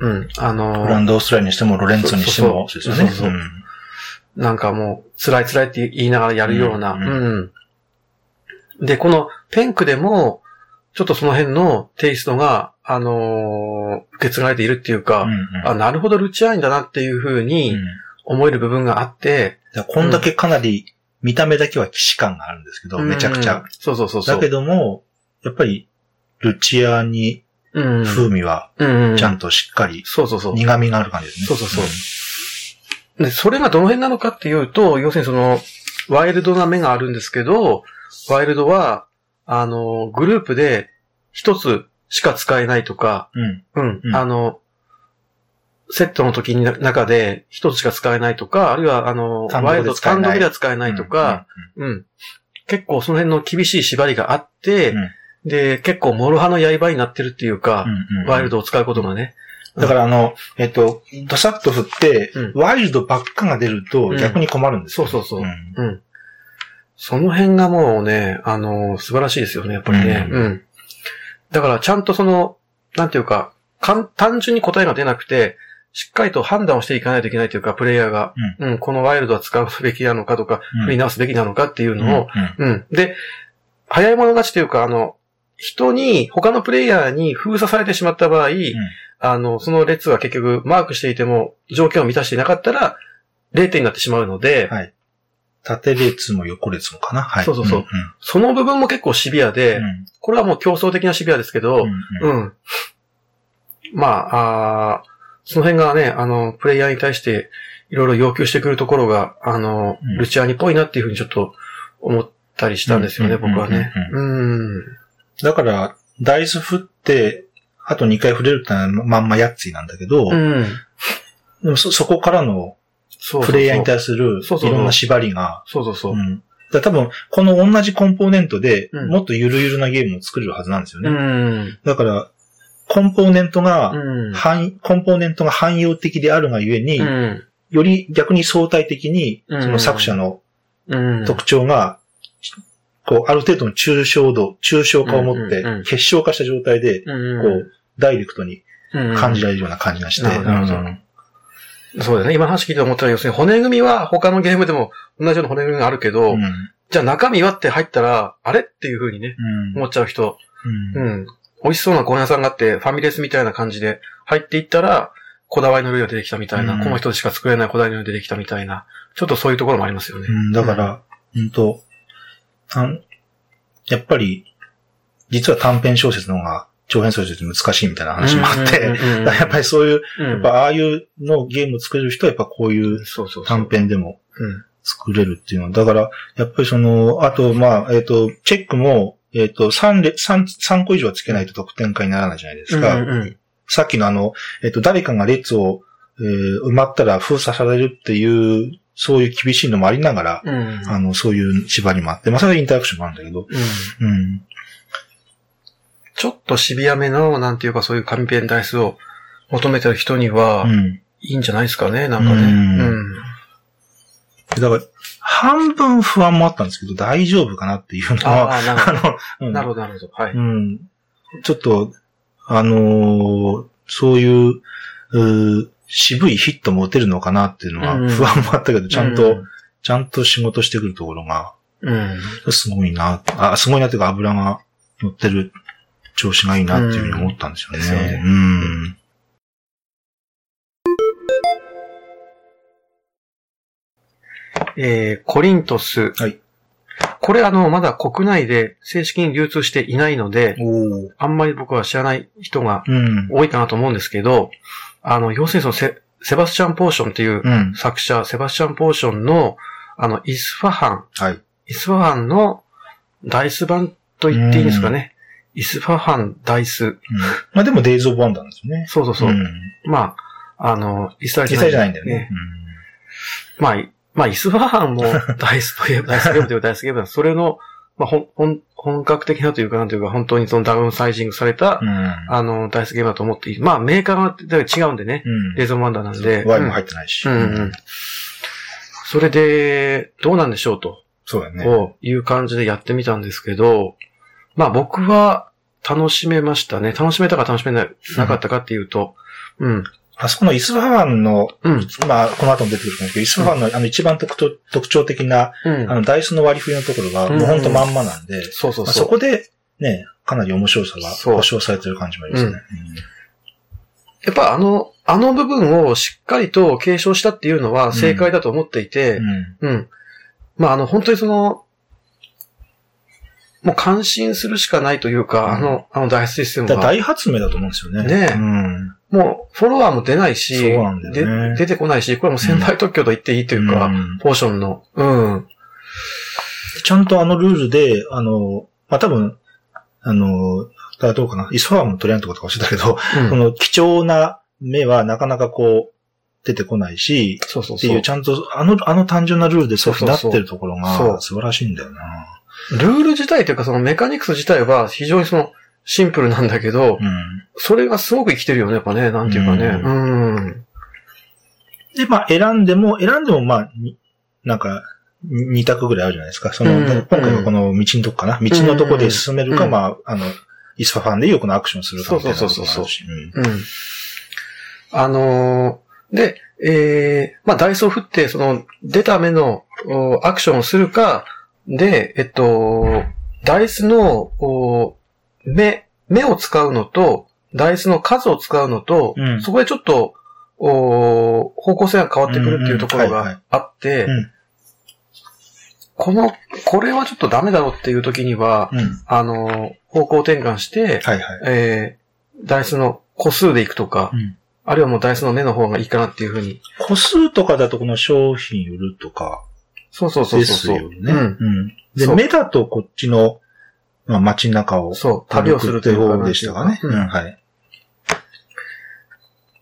うん。あのー、グランドオーストラリアにしても、ロレンツォにしても、そうですよね。そうそう、うん、なんかもう、辛い辛いって言いながらやるような。うん、うんうん、で、このペンクでも、ちょっとその辺のテイストが、あのー、受け継がれているっていうか、うんうん、あ、なるほどルチアーニだなっていうふうに思える部分があって、こんだけかなり見た目だけは騎士感があるんですけど、めちゃくちゃ。そうそうそうだけども、やっぱり、ルチアに風味は、ちゃんとしっかり、そうそうそう。苦味がある感じですね。そうそうそう。で、それがどの辺なのかっていうと、要するにその、ワイルドな目があるんですけど、ワイルドは、あの、グループで一つしか使えないとか、うん。うん。あの、セットの時に中で一つしか使えないとか、あるいはあの、ワイルド単独では使えないとか、うん、結構その辺の厳しい縛りがあって、で、結構諸刃の刃になってるっていうか、ワイルドを使うことがね。だからあの、えっと、ドサッと振って、ワイルドばっかが出ると逆に困るんですよ、そうそうそう。うん。その辺がもうね、あの、素晴らしいですよね、やっぱりね。うん。だからちゃんとその、なんていうか、単純に答えが出なくて、しっかりと判断をしていかないといけないというか、プレイヤーが、うん、うん、このワイルドは使うべきなのかとか、振り直すべきなのかっていうのを、うん、うん、で、早い者勝ちというか、あの、人に、他のプレイヤーに封鎖されてしまった場合、あの、その列は結局マークしていても条件を満たしていなかったら、0点になってしまうので、はい。縦列も横列もかな？はい。そうそうそう。うんうん、その部分も結構シビアで、うん、これはもう競争的なシビアですけど、うん、うん、まあ、あその辺がね、あの、プレイヤーに対していろいろ要求してくるところが、あの、うん、ルチアニっぽいなっていうふうにちょっと思ったりしたんですよね、僕はね。うん。だから、ダイス振って、あと2回振れるってのはまんまやっついなんだけど、うん、でもそ、そこからの、プレイヤーに対するいろんな縛りが、そうそうそう。うんだ多分、この同じコンポーネントで、もっとゆるゆるなゲームを作れるはずなんですよね。うん、だから、コンポーネントが、汎、コンポーネントが汎用的であるがゆえに、より逆に相対的に、その作者の特徴が、こう、ある程度の抽象度、抽象化を持って、結晶化した状態で、こう、ダイレクトに感じられるような感じがして。そうだね。今の話聞いて思ったら、要するに骨組みは他のゲームでも同じような骨組みがあるけど、じゃあ中身はって入ったら、あれ？っていうふうにね、思っちゃう人。うん。美味しそうなご飯屋さんがあって、ファミレスみたいな感じで入っていったら、こだわりの料理が出てきたみたいな、うん、この人しか作れないこだわりの料理が出てきたみたいな、ちょっとそういうところもありますよね。うん、だから、うん、と、やっぱり、実は短編小説の方が長編小説難しいみたいな話もあって、やっぱりそういう、やっぱああいうのゲームを作れる人はやっぱこういう短編でも作れるっていうのは、だから、やっぱりその、あと、まあ、えっ、ー、と、チェックも、えっ、と3列、三三個以上はつけないと得点化にならないじゃないですか。うんうんさっきのあの、えっ、と、誰かが列を、えー埋まったら封鎖されるっていう、そういう厳しいのもありながら、うん。うん。あの、そういう縛りもあって、まあ、それはインタラクションもあるんだけど、うんうん。ちょっとシビアめの、なんていうかそういう紙ペンダイスを求めてる人には、うん。いいんじゃないですかね、なんかね。ううんん。だから、半分不安もあったんですけど、大丈夫かなっていうのは、ああ、の、うんなるほど、なるほど。はい。うん。ちょっと、あのーそういう、うー渋いヒットも打てるのかなっていうのはうん不安もあったけど、ちゃんと、うんちゃんと仕事してくるところが、うん。すごいな、あ、すごいなっていうか油が乗ってる調子がいいなっていうふうに思ったんですよね。うんですよねうん。えー、コリントス。はい。これあの、まだ国内で正式に流通していないので、おあんまり僕は知らない人がうん。多いかなと思うんですけど、あの、要するにそのセセバスチャン・ポーションっていううん。作者、セバスチャン・ポーションの、あの、イスファハン、はい。イスファハンのダイス版と言っていいんですかね。イスファハンダイス。うんまあでも、デイズ・オブ・ワンダーなんですよね。そうそうそう。んまあ、あの、イスラエルじゃないんだよね。まあ、いまあ、イスファハンもダイスといえば、*laughs* ダイスゲームといえばダイスゲームだ。それの、まあ、ほん、ほん、本格的なというか、なんというか、本当にそのダウンサイジングされた、うん。あの、ダイスゲームだと思っていい。まあ、メーカーが違うんでね。うん。レーゾンワンダーなんで。ワインも入ってないし。うん、うんうん。それで、どうなんでしょうと、そうだね。こういう感じでやってみたんですけど、まあ僕は楽しめましたね。楽しめたか楽しめななかったかっていうと、うん、あそこのイスファハンの、うん、まあ、この後も出てくると思うんですけど、イスファハンのあの一番特徴特徴的な、うんあ。の、ダイスの割り振りのところが、うんもうほんとまんまなんで、まあそこで、ね、かなり面白さが保証されてる感じもありますね。やっぱあの、あの部分をしっかりと継承したっていうのは正解だと思っていて、うん。うん。まああの、本当にその、もう感心するしかないというか、うんあの、あのダイスシステムだからが。大発明だと思うんですよね。ねえうん。もう、フォロワーも出ないし、そうなんだよねで出てこないし、これはもう先輩特許と言っていいというか、うんポーションの。うん。ちゃんとあのルールで、あの、まあ、多分、あの、だどうかな。イスファームのトレアンとかとかしてたけど、うんこの貴重な目はなかなかこう、出てこないし、そうそうそう。っていう、ちゃんと、あの、あの単純なルールでそうなってるところそうが素晴らしいんだよな。ルール自体というか、そのメカニクス自体は非常にその、シンプルなんだけど、うん。それがすごく生きてるよね、やっぱね、なんていうかね。ううん。で、まあ、選んでも、選んでも、まあ、になんか、2択ぐらいあるじゃないですか。その、うん今回はこの道のとこかな。道のとこで進めるか、うんまあ、あの、イスファファンでいうこのアクションするかみたいなそうそうそうそううんうん。あのーで、えー、まあ、ダイスを振って、その、出た目の、おアクションをするか、で、えっと、ダイスの、お目、目を使うのと、ダイスの数を使うのと、うんそこでちょっと、お方向性が変わってくるっていうところがあって、うんこの、これはちょっとダメだろうっていう時には、うん。あの、方向転換して、はいはい。えー、ダイスの個数でいくとか、うんあるいはもうダイスの目の方がいいかなっていうふうに。個数とかだとこの商品売るとかそうそうそうでそうそう。すよね。うん。うん。で、目だとこっちの、まあ、街中を。そう、旅をするというか方でしたかね。ううんん、はい。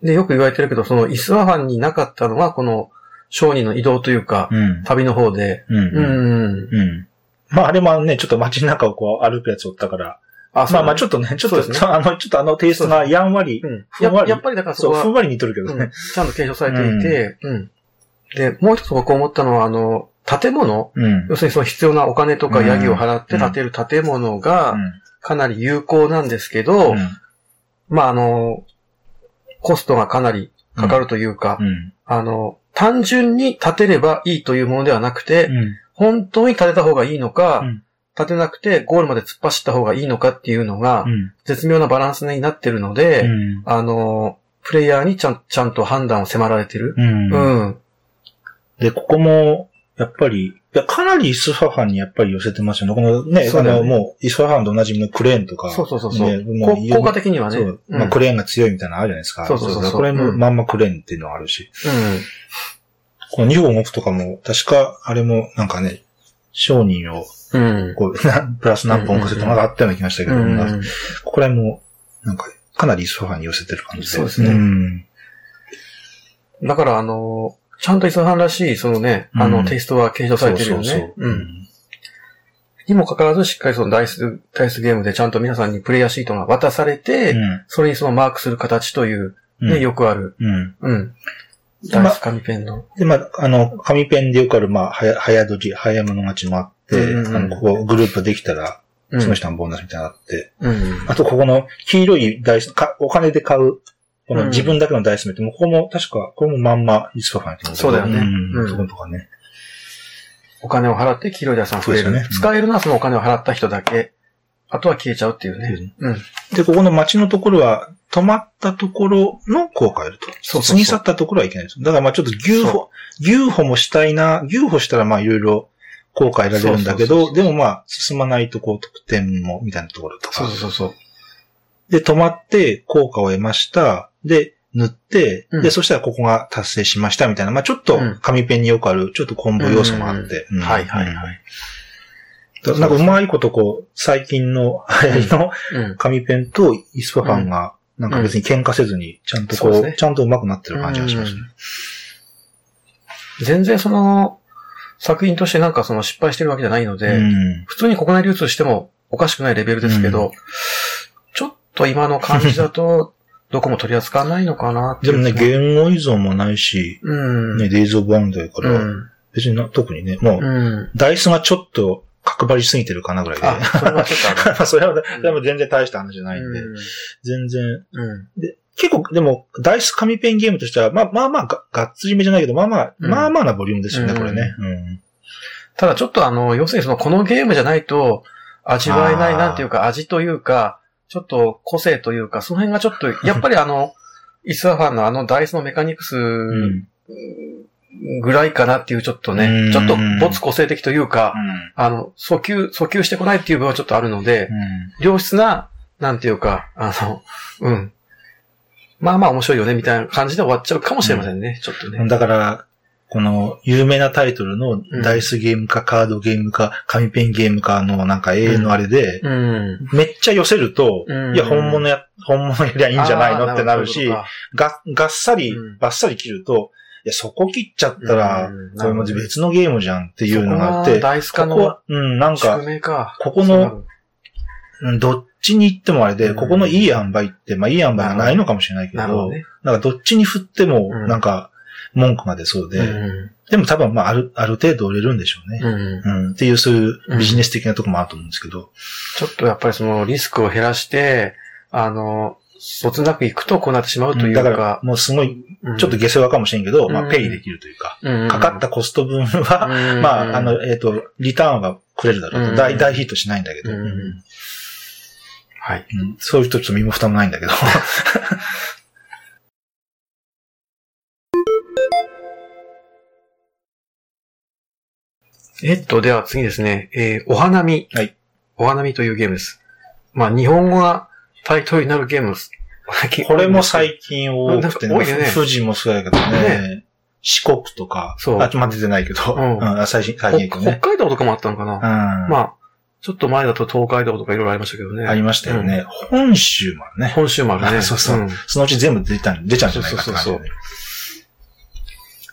で、よく言われてるけど、そのイスワファンになかったのは、この商人の移動というか、うん。旅の方で。うん。ううん。ん。うん。まあ、あれもね、ちょっと街中をこう歩くやつおったから、あまあまあちょっっとね、ちょっと、ね *laughs* あの、ちょっとあのテイストがやんわり、うん。ふんわりややっぱりだからそそう、こは、ふんわり似とるけどうんね。ちゃんと継承されていて、うん。で、もう一つ僕思ったのは、あの、建物、うん。要するにその必要なお金とかヤギを払って建てる建物がかなり有効なんですけど、うん。まああの、コストがかなりかかるというか、うん。あの、単純に建てればいいというものではなくて、うん。本当に建てた方がいいのか、うん建てなくてゴールまで突っ走った方がいいのかっていうのが、うん。絶妙なバランスになってるので、うん。あの、プレイヤーにちゃんちゃんと判断を迫られてる。うん。うん。で、ここも、やっぱり、かなりイスファファンにやっぱり寄せてますよね。このね、あそねの、もう、イスファファンと同じみのクレーンとか。そうそうそうそうねもうこ効果的にはね。そう。うんまあ、クレーンが強いみたいなのあるじゃないですか。そうそうそうこれもうんまんまクレーンっていうのがあるし。うん。この2本動くとかも、確か、あれも、なんかね、商人をうん。こう、*laughs* プラス何本かせてまだあったような気がしたけど、うん、ここら辺も、なんか、かなりイスファンに寄せてる感じで。そうですね。うん、だから、あの、ちゃんとイスファンらしい、そのね、あの、テイストは継承されてるよね。そうそうそううん。にもかかわらず、しっかりそのダイス、ダイスゲームでちゃんと皆さんにプレイヤーシートが渡されて、うん、それにそのマークする形という、ね、よくある。うん。うん。ダイス紙ペンの。で、まあ、あの、紙ペンでよくある、まあ、早、早時、早物勝ちもあって、うんうん、あの、ここグループできたら、その人のボーナスみたいなのあって、うん、あと、ここの黄色いダイス、かお金で買う、この自分だけのダイス目って、もうここも確か、これもまんまイスパファンやってそうだよね。うん。そことかね。お金を払って黄色いダイスが増える。ね、使えるのはそのお金を払った人だけ。あとは消えちゃうっていうね。うん。で、ここの街のところは、止まったところの効果を得ると。そう過ぎ去ったところはいけないです。だからまあちょっと牛歩、牛歩もしたいな、牛歩したらまあいろいろ効果得られるんだけど、でもまあ進まないとこう得点もみたいなところとか。そうそうそう。で、止まって効果を得ました。で、塗って、うん、で、そしたらここが達成しましたみたいな、まあちょっと紙ペンによくある、ちょっとコンボ要素もあって。はいはいはい。なんかうまいことこう、最近の流行りの紙ペンとイスパファンが、なんか別に喧嘩せずに、ちゃんとこう、ちゃんとうまくなってる感じがしますね。全然その、作品としてなんかその失敗してるわけじゃないので、普通に国内流通してもおかしくないレベルですけど、ちょっと今の感じだと、どこも取り扱わないのかなでもね、言語依存もないし、うん、ね、デイズ・オブ・ワンダーから、別に特にね、もう、ダイスがちょっと角張りすぎてるかなぐらいで。それはちょっとある。*laughs* それは、でも全然大した話じゃないんで、全然、で、結構、でも、ダイス紙ペンゲームとしては、まあまあまあが、がっつりめじゃないけど、まあまあ、まあまあなボリュームですよね、これね。ただちょっとあの、要するにその、このゲームじゃないと、味わえない、なんていうか、味というか、ちょっと個性というか、その辺がちょっと、*laughs* やっぱりあの、イスワファンのあのダイスのメカニクスぐらいかなっていうちょっとね、ちょっと没個性的というか、あの、訴求、訴求してこないっていう部分はちょっとあるので、良質な、なんていうか、あの、うん。まあまあ面白いよね、みたいな感じで終わっちゃうかもしれませんね、ちょっとね。だから、この有名なタイトルのダイスゲームかカードゲームか紙ペンゲームかのなんか永遠のあれで、めっちゃ寄せると、いや本物や、本物やりゃいいんじゃないのってなるし、が、がっさり、ばっさり切ると、いや、そこ切っちゃったら、これも別のゲームじゃんっていうのがあって、ダイス化の、うん、なんか、ここの、どっちに行ってもあれで、ここのいい塩梅って、まあいい塩梅はないのかもしれないけど、なんかどっちに振っても、なんか、文句が出そうで、でも多分まあある、ある程度売れるんでしょうね。うん。っていう、そういうビジネス的なとこもあると思うんですけど。ちょっとやっぱりそのリスクを減らして、あの、そつなくいくとこうなってしまうというか。だから、もうすごい、ちょっと下世話かもしれんけど、うん、まあ、ペイできるというか、うん、かかったコスト分は、うん、*laughs* まあ、あの、えっ、ー、と、リターンはくれるだろうと。大、大ヒットしないんだけど。はい、そういう人ちょっと身も蓋もないんだけど。*laughs* えっと、では次ですね。えー、お花見。はい。お花見というゲームです。まあ、日本語がタイトルになるゲームです。*laughs* これも最近多くてね。多いね。富士もそうやけどね。ね四国とか。そう。あ、ま出てないけど。うん。うん、最新、最近、ね、北海道とかもあったのかな。うん。まあ、ちょっと前だと東海道とかいろいろありましたけどね。ありましたよね。うん、本州もあるね。本州もあるね。*laughs* そうそう、うん、そのうち全部出た出ちゃうんじゃないかって感じで、ね。そうそうそう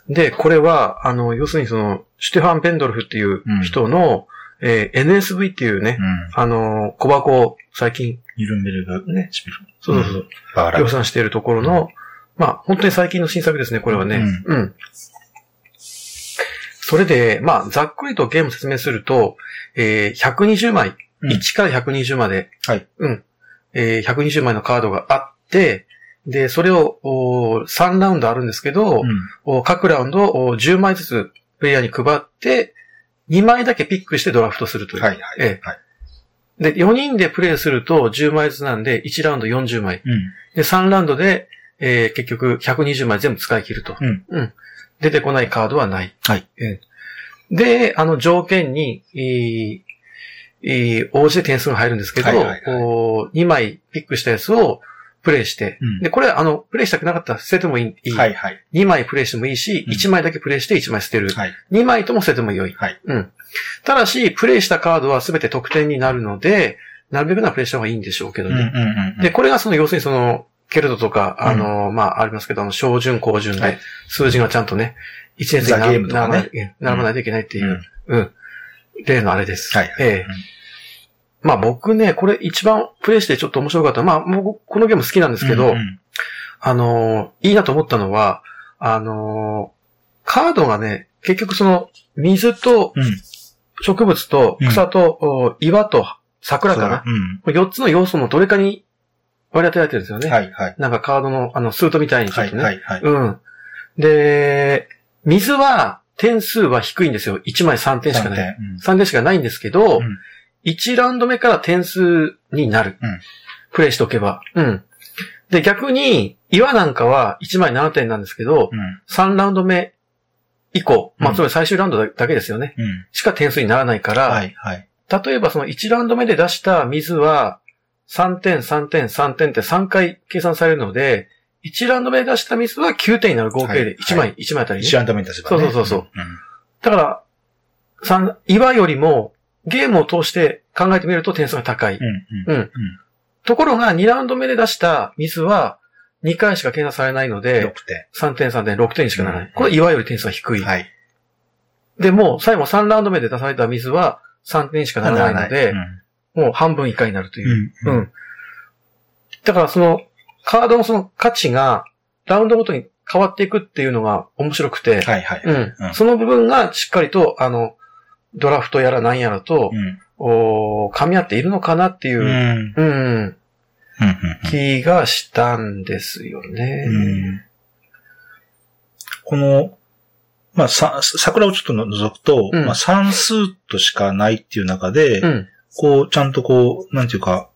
で、これは、あの、要するにその、シュテファン・ペンドルフっていう人の、うん、えー、NSV っていうね、うん、あの、小箱を最近。ユルンベルがね、そうそうそう。量産しているところの、まあ、本当に最近の新作ですね、これはね。うん。それで、まあ、ざっくりとゲーム説明すると、えー、120枚、うん、1から120まで、はい。うん。えー、120枚のカードがあって、で、それをお3ラウンドあるんですけど、うん、各ラウンドお10枚ずつプレイヤーに配って、2枚だけピックしてドラフトするという。はい、はい。えー、はい。で、4人でプレイすると10枚ずつなんで、1ラウンド40枚。うん、で、3ラウンドで、えー、結局120枚全部使い切ると。うん。うん。出てこないカードはない。はい。えー、で、あの条件に、えーえー、応じて点数が入るんですけど、はいはいはい、2枚ピックしたやつを、プレイして、うん、で、これ、あの、プレイしたくなかったら捨ててもいい。はいはい。2枚プレイしてもいいし、1枚だけプレイして1枚捨てる。はい。2枚とも捨てても良い。はい。うん。ただし、プレイしたカードは全て得点になるので、なるべくなプレイした方がいいんでしょうけどね。で、これがその、要するにその、ケルトとか、あの、うん、まあ、ありますけど、あの、小順、高順で、数字がちゃんとね、一列に並ばない、並ばないといけないっていう、うん、うん、例のあれです。はい、はい。ええまあ僕ね、これ一番プレイしてちょっと面白かった。まあ、もうこのゲーム好きなんですけど、うんうん、あのいいなと思ったのは、あのカードがね、結局その、水と、植物と草と、岩と桜かな。うん、4つの要素のどれかに割り当てられてるんですよね。はいはい。なんかカードの、あの、スートみたいにちょっとね。はいはい、はい、うん。で、水は、点数は低いんですよ。1枚3点しかない。3点,、うん、3点しかないんですけど、うん、1ラウンド目から点数になる。うん、プレイしとけば。うん。で、逆に、岩なんかは1枚7点なんですけど、うん、3ラウンド目以降、まあ、つまり最終ラウンドだけですよね。うん、しか点数にならないから、はいはい、例えばその1ラウンド目で出した水は、3点、3点、3点って3回計算されるので、1ラウンド目で出した水は9点になる合計で1枚、はい、1枚あたり、ね。1ラウンド目に出せば、ね、そうそうそう。うん、だから、3、岩よりもゲームを通して考えてみると点数が高い。うん。うん。ところが2ラウンド目で出した水は2回しか計算されないので、6点。3点、3点、6点しかならない。これ岩より点数が低い。はい。でも、最後3ラウンド目で出された水は3点しかならないので、もう半分以下になるという。うん。うん、だからその、カードのその価値が、ラウンドごとに変わっていくっていうのが面白くて、はいはい。うん。うん、その部分がしっかりと、あの、ドラフトやら何やらと、うん、お噛み合っているのかなっていう、うん、うん、気がしたんですよね。うん、この、まあ、さ、桜をちょっと覗くと、うん、まあ、算数としかないっていう中で、うん、こう、ちゃんとこう、なんていうか、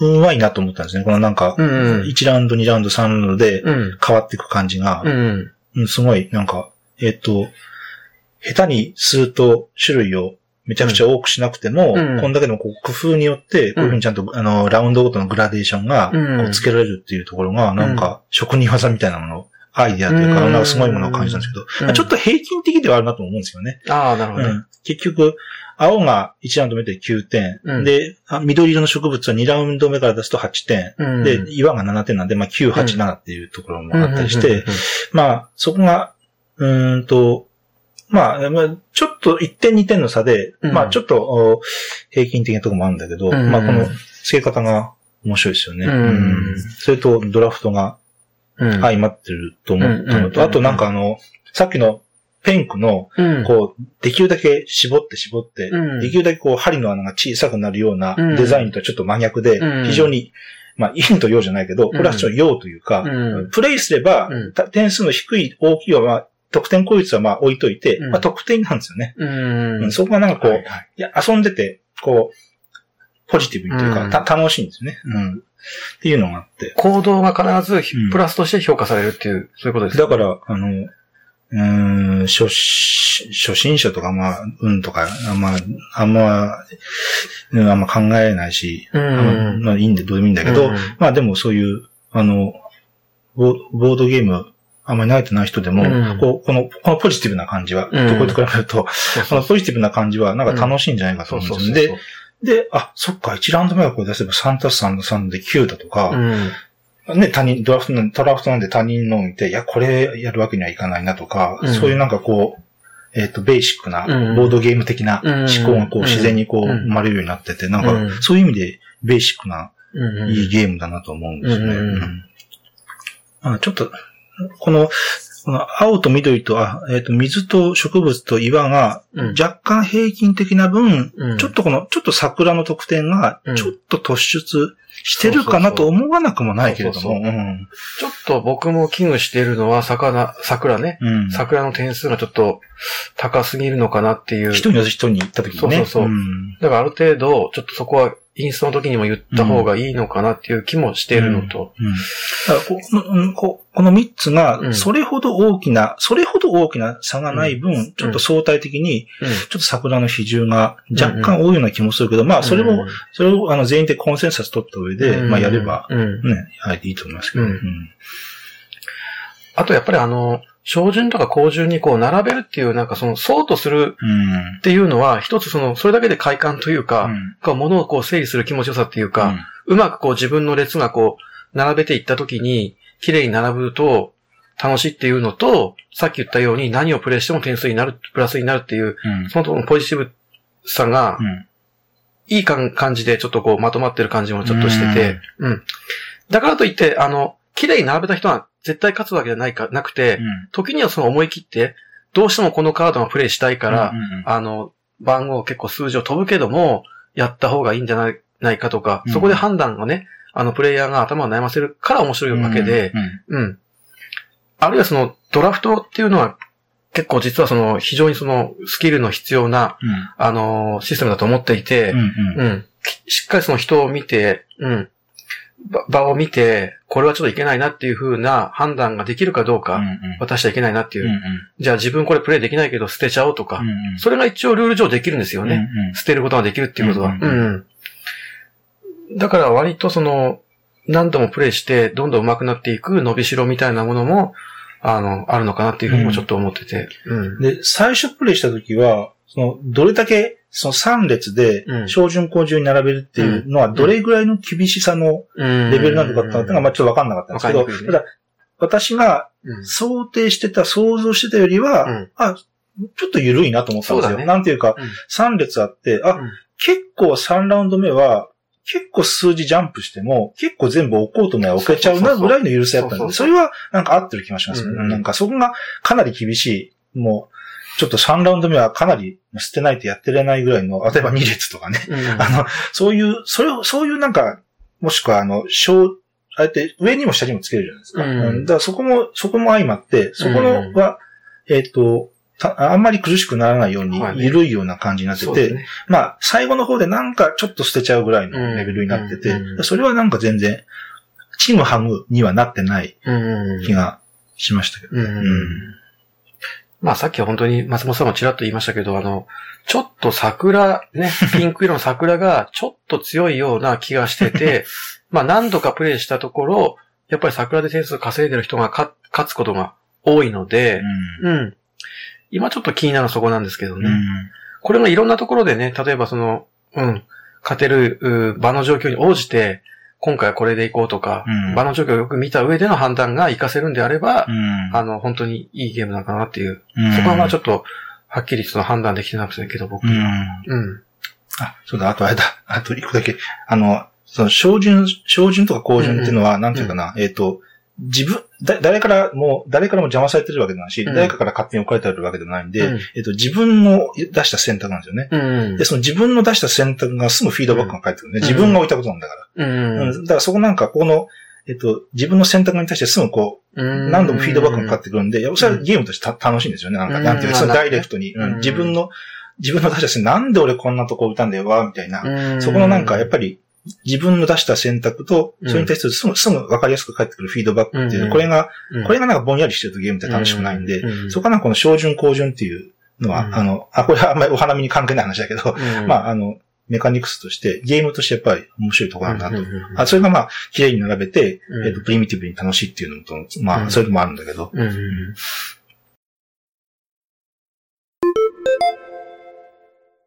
うまいなと思ったんですね。このなんか、うんうん、1ラウンド、2ラウンド、3ラウンドで変わっていく感じが、うん。うん、すごい、なんか、えっ、ー、と、下手に数と種類をめちゃくちゃ多くしなくても、うん、こんだけのこう工夫によって、こういうふうにちゃんと、あの、ラウンドごとのグラデーションが、こうつけられるっていうところが、なんか、職人技みたいなもの、アイディアというか、なんかすごいものを感じたんですけど、ちょっと平均的ではあるなと思うんですよね。ああ、なるほど、ね、結局、青が1ラウンド目で9点、うん、で、緑色の植物は2ラウンド目から出すと8点、うん、で、岩が7点なんで、まあ9、8、7っていうところもあったりして、まあ、そこが、うんと、まあ、ちょっと1点2点の差で、うん、まあちょっと平均的なところもあるんだけど、うん、まあこの付け方が面白いですよね。うん、それとドラフトが相まってると思ったのと、あとなんかあの、さっきのペンクの、こう、できるだけ絞って絞って、できるだけこう針の穴が小さくなるようなデザインとはちょっと真逆で、非常にまあ、陰と陽じゃないけど、これはちょっと陽というか、プレイすれば、点数の低い大きいは、まあ、得点効率はまあ置いといて、うん、まあ得点なんですよね。うん、そこがなんかこう、はいはい、いや、遊んでて、こう、ポジティブにというか、うん、た楽しいんですよね。うん。っていうのがあって。行動が必ずプラスとして評価されるっていう、そういうことですね。だから、あの、うん、初、初心者とか、まあ、うんとか、まあ、あんま、うん、あんま考えないし、うん、まあいいんで、どうでもいいんだけど、うん、まあでもそういう、あの、ボードゲームあんまり慣れてない人でも、うん、こうこの、このポジティブな感じは、うん、これと比べると、このポジティブな感じは、なんか楽しいんじゃないかと思うんですよ。で、で、あ、そっか、1ラウンド目はこれ出せば3たす3の3で9だとか、うん、ね、他人、ドラフトなんで、ドラフトなんで他人のを見て、いや、これやるわけにはいかないなとか、そういうなんかこう、えっ、ー、と、ベーシックな、ボードゲーム的な思考がこう、自然にこう、生まれるようになってて、なんか、そういう意味で、ベーシックな、いいゲームだなと思うんですね。うん、ちょっと、この、この青と緑と、あ、えっ、ー、と、水と植物と岩が、若干平均的な分、うん、ちょっとこの、ちょっと桜の得点が、ちょっと突出してるかなと思わなくもないけれども。ちょっと僕も危惧しているのは、魚、桜ね、うん、桜の点数がちょっと高すぎるのかなっていう。人に人に行った時にね。そうそうそう。うん、だからある程度、ちょっとそこはインストの時にも言った方がいいのかなっていう気もしているのと。うん。だからこのここの3つが、それほど大きな、それほど大きな差がない分、ちょっと相対的に、ちょっと桜の比重が若干多いような気もするけど、まあ、それも、それをあの全員でコンセンサス取った上で、まあ、やれば、ね、はい、いいと思いますけど。あと、やっぱりあの、小順とか高順にこう並べるっていう、なんかその、そうとするっていうのは、一つその、それだけで快感というか、うん、物をこう整理する気持ちよさっていうか、うん、うまくこう自分の列がこう、並べていったときに、綺麗に並ぶと、楽しいっていうのと、さっき言ったように何をプレイしても点数になる、プラスになるっていう、うん、そのポジティブさが、いい感じでちょっとこうまとまってる感じもちょっとしてて、うん。だからといって、あの、綺麗に並べた人は絶対勝つわけじゃないか、なくて、うん、時にはその思い切って、どうしてもこのカードがプレイしたいから、うんうんうん、あの、番号結構数字を飛ぶけども、やった方がいいんじゃないないかとか、うん、そこで判断がね、あの、プレイヤーが頭を悩ませるから面白いわけで、うん、うん、あるいはその、ドラフトっていうのは、結構実はその、非常にその、スキルの必要な、うん、あの、システムだと思っていて、うん、うん、しっかりその人を見て、うん、場を見て、これはちょっといけないなっていう風な判断ができるかどうか、渡しちゃいけないなっていう、じゃあ自分これプレイできないけど捨てちゃおうとか、それが一応ルール上できるんですよね。捨てることができるっていうことは。だから割とその、何度もプレイして、どんどん上手くなっていく伸びしろみたいなものも、あの、あるのかなっていうふうにもちょっと思ってて。うん、で、最初プレイした時は、その、どれだけその3列で、小順高順に並べるっていうのは、どれぐらいの厳しさのレベルなのかっていうのが、まあちょっとわかんなかったんですけど、ただ、私が想定してた、想像してたよりは、あ、ちょっと緩いなと思ったんですよ。なんていうか、3列あって、あ、結構3ラウンド目は、結構数字ジャンプしても、結構全部置こうと思えば置けちゃうなぐらいの緩さやったんで、それはなんか合ってる気がしますね。なんかそこがかなり厳しい。もう、ちょっと3ラウンド目はかなり捨てないとやってれないぐらいの、例えば2列とかね。うん、あの、そういう、それを、そういうなんか、もしくはあの、小、あえて上にも下にもつけるじゃないですか。うん、だからそこも、そこも相まって、そこのは、うん、えっ、ー、と、あんまり苦しくならないように、緩いような感じになってて、ね、まあ、最後の方でなんかちょっと捨てちゃうぐらいのレベルになってて、それはなんか全然、チームハグにはなってない気がしましたけど。うんまあさっきは本当に松本さんもちらっと言いましたけど、あの、ちょっと桜、ね、*laughs* ピンク色の桜がちょっと強いような気がしてて、*laughs* まあ何度かプレイしたところ、やっぱり桜で点数稼いでる人が勝つことが多いので、うん、うん。今ちょっと気になるそこなんですけどね。うん、これがいろんなところでね、例えばその、うん、勝てる場の状況に応じて、今回はこれでいこうとか、うん、場の状況をよく見た上での判断が活かせるんであれば、うん、あの、本当にいいゲームなのかなっていう、うん、そこはまあちょっと、はっきりその判断できてなくてけど、僕。は。うん。あ、そうだ、あとあれだ、あと一個だけ。あの、その、小順、小順とか高順っていうのは、なんていうかな、えっ、と、自分、だ、誰からも、誰からも邪魔されてるわけでもないし、うん、誰かから勝手に置かれてあるわけでもないんで、うん、えっと、自分の出した選択なんですよね、うん、で、その自分の出した選択がすぐフィードバックが返ってくるね。自分が置いたことなんだから。うん。だからそこなんか、この、えっと、自分の選択に対してすぐこう、何度もフィードバックがかかってくるんで、それはゲームとして楽しいんですよね。なんか、なんていうそのダイレクトに、自分の、自分の出した選択、なんで俺こんなとこ置いたんだよ、わ、みたいな。そこのなんか、やっぱり、自分の出した選択と、それに対するすぐ、すぐ分かりやすく返ってくるフィードバックっていう、これが、これがなんかぼんやりしてるとゲームって楽しくないんで、そこはなんかこの小順高順っていうのは、あの、あ、これはあんまりお花見に関係ない話だけど、*laughs* まあ、あの、メカニクスとして、ゲームとしてやっぱり面白いところなんだと。あそれがまあ、綺麗に並べて、えっと、プリミティブに楽しいっていうのと、まあ、それもあるんだけど。